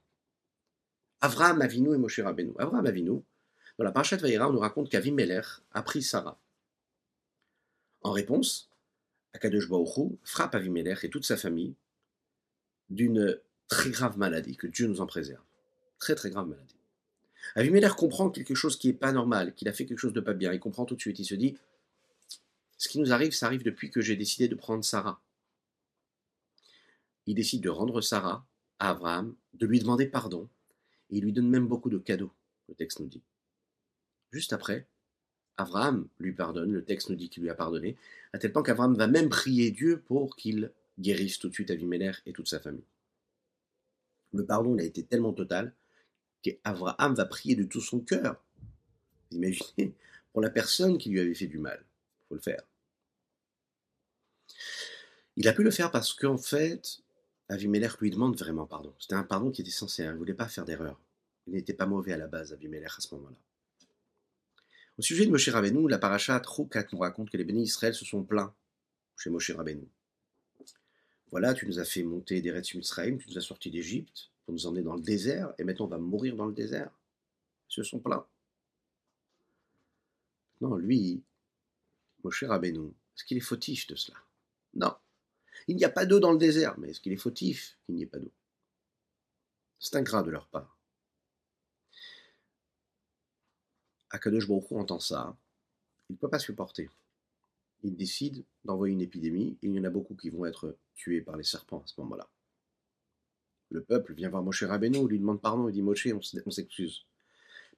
Avraham Avinu et Moshe Rabbeinu. Avraham Avinu, dans la Parashat Vayera, on nous raconte qu'Avimelech a pris Sarah. En réponse, Akadosh Baruch frappe Avimelech et toute sa famille d'une très grave maladie, que Dieu nous en préserve. Très très grave maladie. Avimelech comprend quelque chose qui n'est pas normal, qu'il a fait quelque chose de pas bien. Il comprend tout de suite. Il se dit Ce qui nous arrive, ça arrive depuis que j'ai décidé de prendre Sarah. Il décide de rendre Sarah à Abraham, de lui demander pardon, et il lui donne même beaucoup de cadeaux, le texte nous dit. Juste après, Abraham lui pardonne, le texte nous dit qu'il lui a pardonné, à tel point qu'Abraham va même prier Dieu pour qu'il guérisse tout de suite Avimelech et toute sa famille. Le pardon a été tellement total qu'Abraham va prier de tout son cœur. imaginez, pour la personne qui lui avait fait du mal. Il faut le faire. Il a pu le faire parce qu'en fait, Avimelech lui demande vraiment pardon. C'était un pardon qui était sincère, il ne voulait pas faire d'erreur. Il n'était pas mauvais à la base, Avimelech, à ce moment-là. Au sujet de Moshe Rabbeinu, la paracha Troukat nous raconte que les bénis Israël se sont plaints chez Moshe Rabbeinu. Voilà, tu nous as fait monter des Retz Mitzrayim, tu nous as sortis d'Égypte pour nous emmener dans le désert, et maintenant on va mourir dans le désert. Ils se sont plaints. Non, lui, Moshe Rabbeinu, est-ce qu'il est fautif de cela? Non. Il n'y a pas d'eau dans le désert, mais est-ce qu'il est fautif qu'il n'y ait pas d'eau? C'est ingrat de leur part. Akadosh Baruch entend ça, il ne peut pas supporter. Il décide d'envoyer une épidémie, il y en a beaucoup qui vont être tués par les serpents à ce moment-là. Le peuple vient voir Moshe Rabbeinu, lui demande pardon, il dit Moshe, on s'excuse.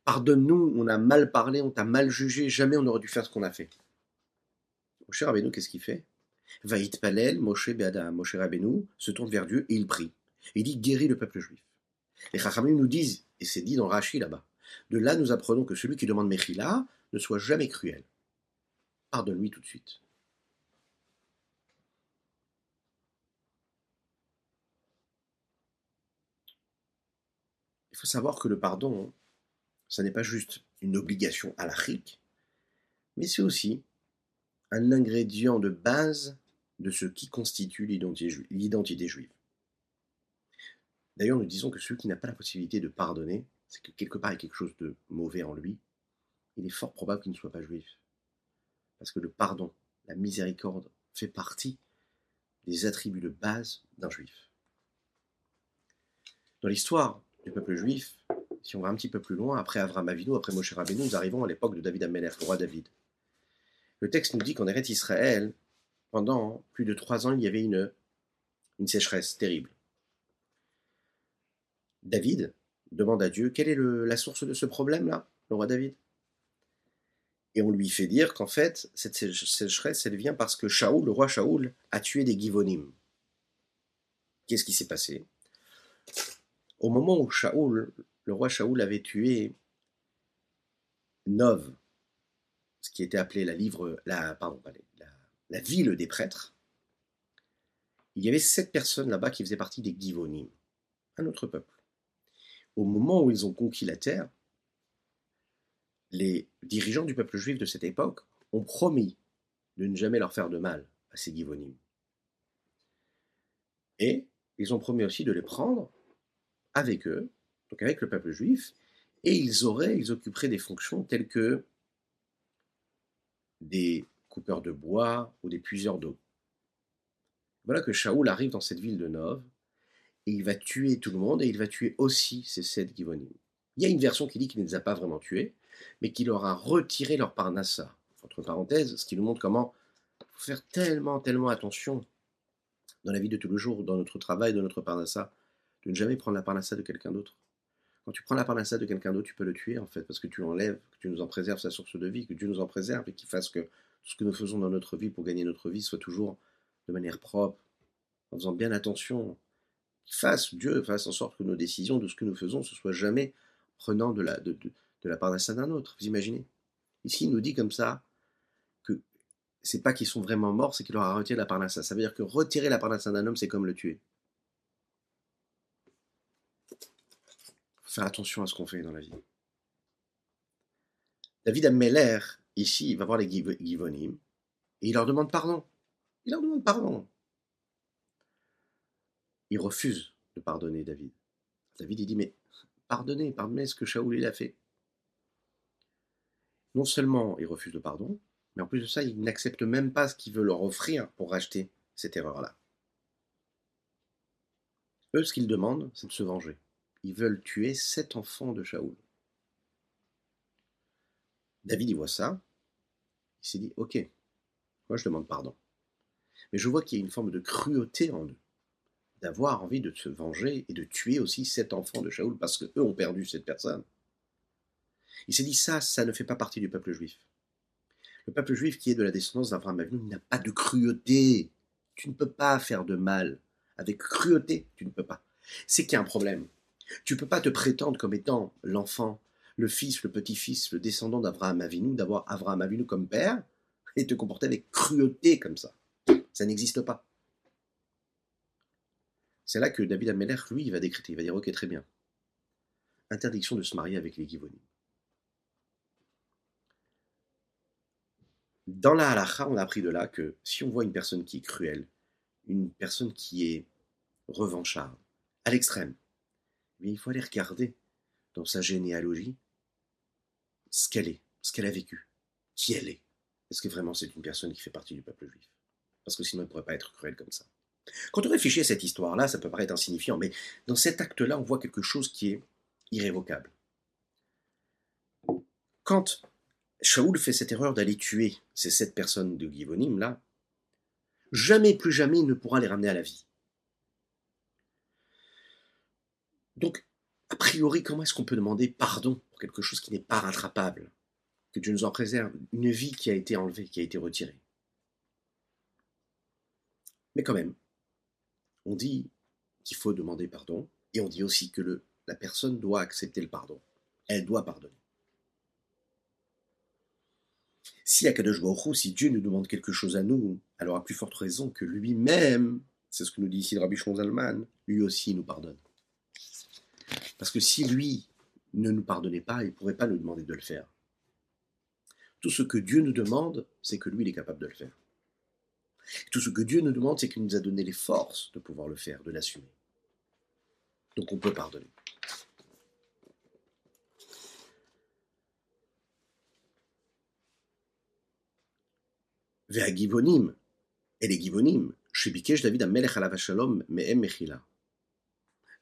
Pardonne-nous, on a mal parlé, on t'a mal jugé, jamais on aurait dû faire ce qu'on a fait. Moshe Rabbeinu, qu'est-ce qu'il fait? Vaït Palel, Moshe Beada, Moshe Rabbeinu se tourne vers Dieu et il prie. il dit guéris le peuple juif. Les Chachamim nous disent, et c'est dit dans Rashi là-bas, de là, nous apprenons que celui qui demande Mechila ne soit jamais cruel. Pardonne-lui tout de suite. Il faut savoir que le pardon, ça n'est pas juste une obligation à la rique, mais c'est aussi un ingrédient de base de ce qui constitue l'identité juive. D'ailleurs, nous disons que celui qui n'a pas la possibilité de pardonner, c'est que quelque part il y a quelque chose de mauvais en lui, il est fort probable qu'il ne soit pas juif. Parce que le pardon, la miséricorde, fait partie des attributs de base d'un juif. Dans l'histoire du peuple juif, si on va un petit peu plus loin, après Avram Avinu, après Moshe Rabbeinu, nous arrivons à l'époque de David Ameler, le roi David. Le texte nous dit qu'en Eretz Israël, pendant plus de trois ans, il y avait une, sécheresse terrible. David, demande à Dieu quelle est la source de ce problème-là, le roi David? Et on lui fait dire qu'en fait, cette sécheresse, elle vient parce que Shaoul, le roi Shaoul, a tué des Givonim. Qu'est-ce qui s'est passé? Au moment où Shaoul, le roi Shaoul avait tué Nov, qui était appelé la, livre, la, pardon, la, la ville des prêtres, il y avait sept personnes là-bas qui faisaient partie des Givonim, un autre peuple au moment où ils ont conquis la terre, les dirigeants du peuple juif de cette époque ont promis de ne jamais leur faire de mal à ces Givonim. Et ils ont promis aussi de les prendre avec eux, donc avec le peuple juif, et ils auraient, ils occuperaient des fonctions telles que des coupeurs de bois ou des puiseurs d'eau. Voilà que Shaoul arrive dans cette ville de Nov, et il va tuer tout le monde, et il va tuer aussi ces sept Givonim. Il y a une version qui dit qu'il ne les a pas vraiment tués, mais qui leur a retiré leur parnassa. Entre parenthèses, ce qui nous montre comment faut faire tellement, tellement attention dans la vie de tous les jours, dans notre travail, dans notre parnassa, de ne jamais prendre la parnassa de quelqu'un d'autre. Quand tu prends la parnassa de quelqu'un d'autre, tu peux le tuer en fait, parce que tu enlèves, que tu nous en préserves sa source de vie, que Dieu nous en préserve et qu'il fasse que tout ce que nous faisons dans notre vie pour gagner notre vie soit toujours de manière propre, en faisant bien attention, qu'il fasse, Dieu fasse en sorte que nos décisions, de ce que nous faisons, ce soit jamais prenant de la, de, parnassa d'un autre. Vous imaginez? Ici, il nous dit comme ça que c'est pas qu'ils sont vraiment morts, c'est qu'il leur a retiré la parnassa. Ça veut dire que retirer la parnassa d'un homme, c'est comme le tuer. Faire attention à ce qu'on fait dans la vie. David Ammeler, ici, il va voir les Givonim, et il leur demande pardon. Il leur demande pardon. Il refuse de pardonner David. David, dit, mais pardonnez, pardonnez ce que Shaoul il a fait. Non seulement il refuse de pardon, mais en plus de ça, il n'accepte même pas ce qu'il veut leur offrir pour racheter cette erreur-là. Eux, ce qu'ils demandent, c'est de se venger. Ils veulent tuer sept enfants de Shaoul. David, il voit ça. Il s'est dit, ok, moi je demande pardon. Mais je vois qu'il y a une forme de cruauté en eux, d'avoir envie de se venger et de tuer aussi sept enfants de Shaoul parce qu'eux ont perdu cette personne. Il s'est dit ça, ça ne fait pas partie du peuple juif. Le peuple juif qui est de la descendance d'Abraham Avinu n'a pas de cruauté. Tu ne peux pas faire de mal. Avec cruauté, tu ne peux pas. C'est qu'il y a un problème. Tu ne peux pas te prétendre comme étant l'enfant, le fils, le petit-fils, le descendant d'Abraham Avinu, d'avoir Abraham Avinu comme père, et te comporter avec cruauté comme ça. Ça n'existe pas. C'est là que David Ameller, lui, va décréter. Il va dire Ok, très bien. Interdiction de se marier avec les Givonim. Dans la halacha, on a appris de là que si on voit une personne qui est cruelle, une personne qui est revancharde, à l'extrême, mais il faut aller regarder dans sa généalogie ce qu'elle est, ce qu'elle a vécu, qui elle est. Est-ce que vraiment c'est une personne qui fait partie du peuple juif? Parce que sinon elle ne pourrait pas être cruelle comme ça. Quand on réfléchit à cette histoire-là, ça peut paraître insignifiant, mais dans cet acte-là, on voit quelque chose qui est irrévocable. Quand Shaoul fait cette erreur d'aller tuer ces sept personnes de Givonim là, jamais, plus jamais, il ne pourra les ramener à la vie. Donc, a priori, comment est-ce qu'on peut demander pardon pour quelque chose qui n'est pas rattrapable? Que Dieu nous en préserve, une vie qui a été enlevée, qui a été retirée. Mais quand même, on dit qu'il faut demander pardon, et on dit aussi que la personne doit accepter le pardon. Elle doit pardonner. Si Akadosh Baruch si Dieu nous demande quelque chose à nous, alors à plus forte raison que lui-même, c'est ce que nous dit ici le Rabbi Zalman, lui aussi nous pardonne. Parce que si lui ne nous pardonnait pas, il ne pourrait pas nous demander de le faire. Tout ce que Dieu nous demande, c'est que lui, il est capable de le faire. Tout ce que Dieu nous demande, c'est qu'il nous a donné les forces de pouvoir le faire, de l'assumer. Donc on peut pardonner. Vers Givonim, et Givonim, David Mechila.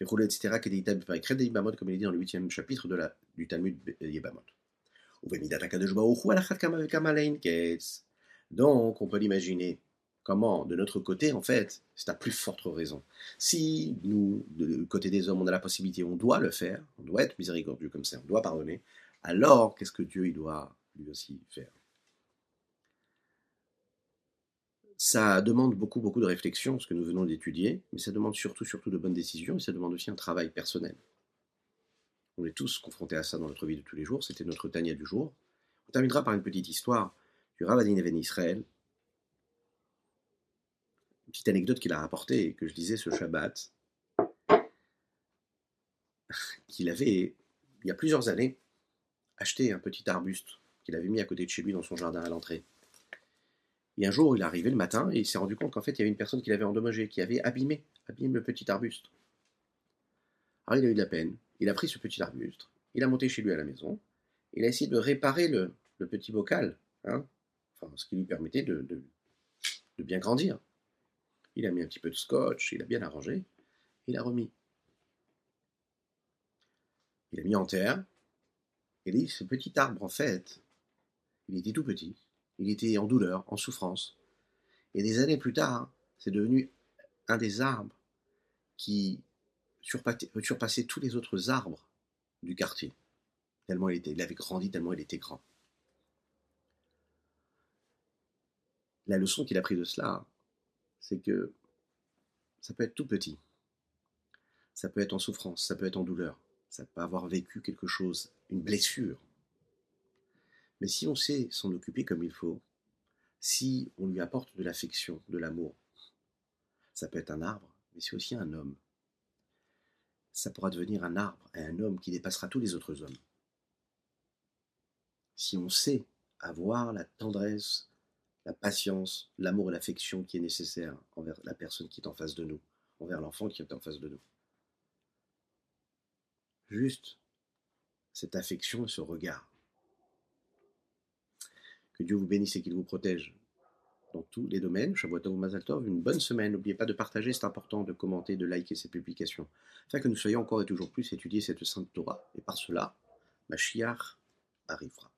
etc., comme il est dit dans le huitième chapitre de la, du Talmud Yebamot. Donc, on peut l'imaginer comment, de notre côté, en fait, c'est à plus forte raison. Si nous, du côté des hommes, on a la possibilité, on doit le faire, on doit être miséricordieux comme ça, on doit pardonner, alors qu'est-ce que Dieu il doit lui aussi faire? Ça demande beaucoup, beaucoup de réflexion, ce que nous venons d'étudier, mais ça demande surtout, surtout de bonnes décisions, et ça demande aussi un travail personnel. On est tous confrontés à ça dans notre vie de tous les jours, c'était notre Tania du jour. On terminera par une petite histoire du Ravadin Even Israël, une petite anecdote qu'il a rapportée et que je disais ce Shabbat, qu'il avait, il y a plusieurs années, acheté un petit arbuste qu'il avait mis à côté de chez lui dans son jardin à l'entrée. Et un jour, il est arrivé le matin et il s'est rendu compte qu'en fait, il y avait une personne qui l'avait endommagé, qui avait abîmé, abîmé le petit arbuste. Alors il a eu de la peine, il a pris ce petit arbuste, il a monté chez lui à la maison, il a essayé de réparer le, petit bocal, hein, ce qui lui permettait de, bien grandir. Il a mis un petit peu de scotch, il a bien arrangé, il a remis. Il a mis en terre, et ce petit arbre, en fait, il était tout petit, il était en douleur, en souffrance. Et des années plus tard, c'est devenu un des arbres qui surpassait tous les autres arbres du quartier. Tellement il, était, il avait grandi, tellement il était grand. La leçon qu'il a pris de cela, c'est que ça peut être tout petit. Ça peut être en souffrance, ça peut être en douleur, ça peut avoir vécu quelque chose, une blessure. Mais si on sait s'en occuper comme il faut, si on lui apporte de l'affection, de l'amour, ça peut être un arbre, mais c'est aussi un homme. Ça pourra devenir un arbre et un homme qui dépassera tous les autres hommes. Si on sait avoir la tendresse, la patience, l'amour et l'affection qui est nécessaire envers la personne qui est en face de nous, envers l'enfant qui est en face de nous. Juste cette affection et ce regard. Que Dieu vous bénisse et qu'il vous protège dans tous les domaines. Shavuot Mazaltov, une bonne semaine. N'oubliez pas de partager, c'est important de commenter, de liker ces publications, afin que nous soyons encore et toujours plus étudier cette sainte Torah. Et par cela, Mashiach arrivera.